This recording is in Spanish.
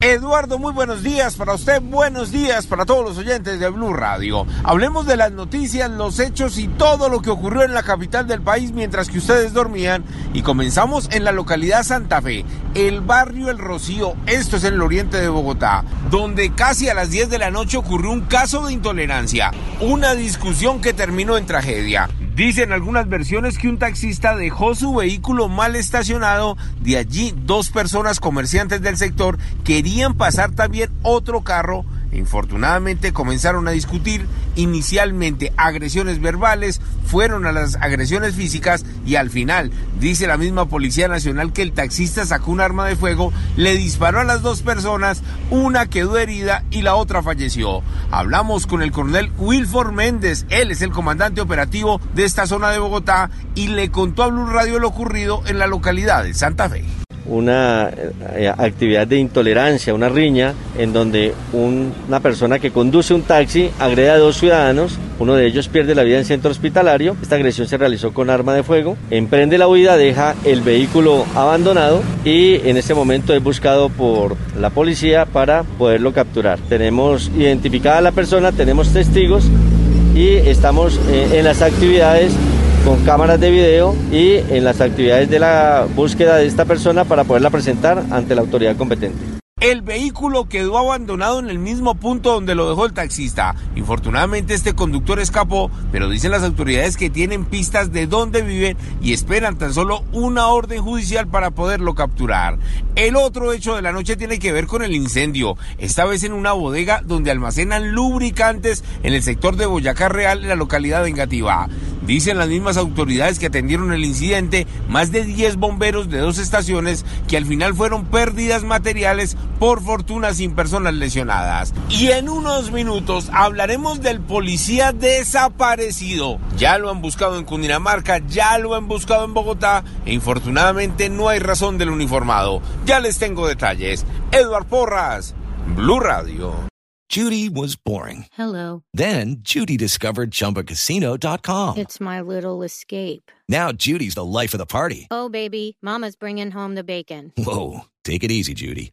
Eduardo, muy buenos días para usted, buenos días para todos los oyentes de Blue Radio. Hablemos de las noticias, los hechos y todo lo que ocurrió en la capital del país mientras que ustedes dormían. Y comenzamos en la localidad Santa Fe, el barrio El Rocío, esto es en el oriente de Bogotá, donde casi a las 10 de la noche ocurrió un caso de intolerancia, una discusión que terminó en tragedia. Dicen algunas versiones que un taxista dejó su vehículo mal estacionado. De allí, dos personas comerciantes del sector querían pasar también otro carro Infortunadamente comenzaron a discutir inicialmente agresiones verbales, fueron a las agresiones físicas y al final, dice la misma Policía Nacional que el taxista sacó un arma de fuego, le disparó a las dos personas, una quedó herida y la otra falleció. Hablamos con el coronel Wilford Méndez, él es el comandante operativo de esta zona de Bogotá y le contó a Blue Radio lo ocurrido en la localidad de Santa Fe una eh, actividad de intolerancia, una riña, en donde una persona que conduce un taxi agrede a dos ciudadanos, uno de ellos pierde la vida en centro hospitalario, esta agresión se realizó con arma de fuego, emprende la huida, deja el vehículo abandonado y en este momento es buscado por la policía para poderlo capturar. Tenemos identificada a la persona, tenemos testigos y estamos eh, en las actividades con cámaras de video y en las actividades de la búsqueda de esta persona para poderla presentar ante la autoridad competente. El vehículo quedó abandonado en el mismo punto donde lo dejó el taxista. Infortunadamente este conductor escapó, pero dicen las autoridades que tienen pistas de dónde vive y esperan tan solo una orden judicial para poderlo capturar. El otro hecho de la noche tiene que ver con el incendio, esta vez en una bodega donde almacenan lubricantes en el sector de Boyacá Real en la localidad de Engativá. Dicen las mismas autoridades que atendieron el incidente más de 10 bomberos de dos estaciones que al final fueron pérdidas materiales por fortuna sin personas lesionadas. Y en unos minutos hablaremos del policía desaparecido. Ya lo han buscado en Cundinamarca, ya lo han buscado en Bogotá e infortunadamente no hay razón del uniformado. Ya les tengo detalles. Edward Porras, Blue Radio. Judy was boring. Hello. Then Judy discovered chumbacasino.com. It's my little escape. Now Judy's the life of the party. Oh, baby, Mama's bringing home the bacon. Whoa. Take it easy, Judy.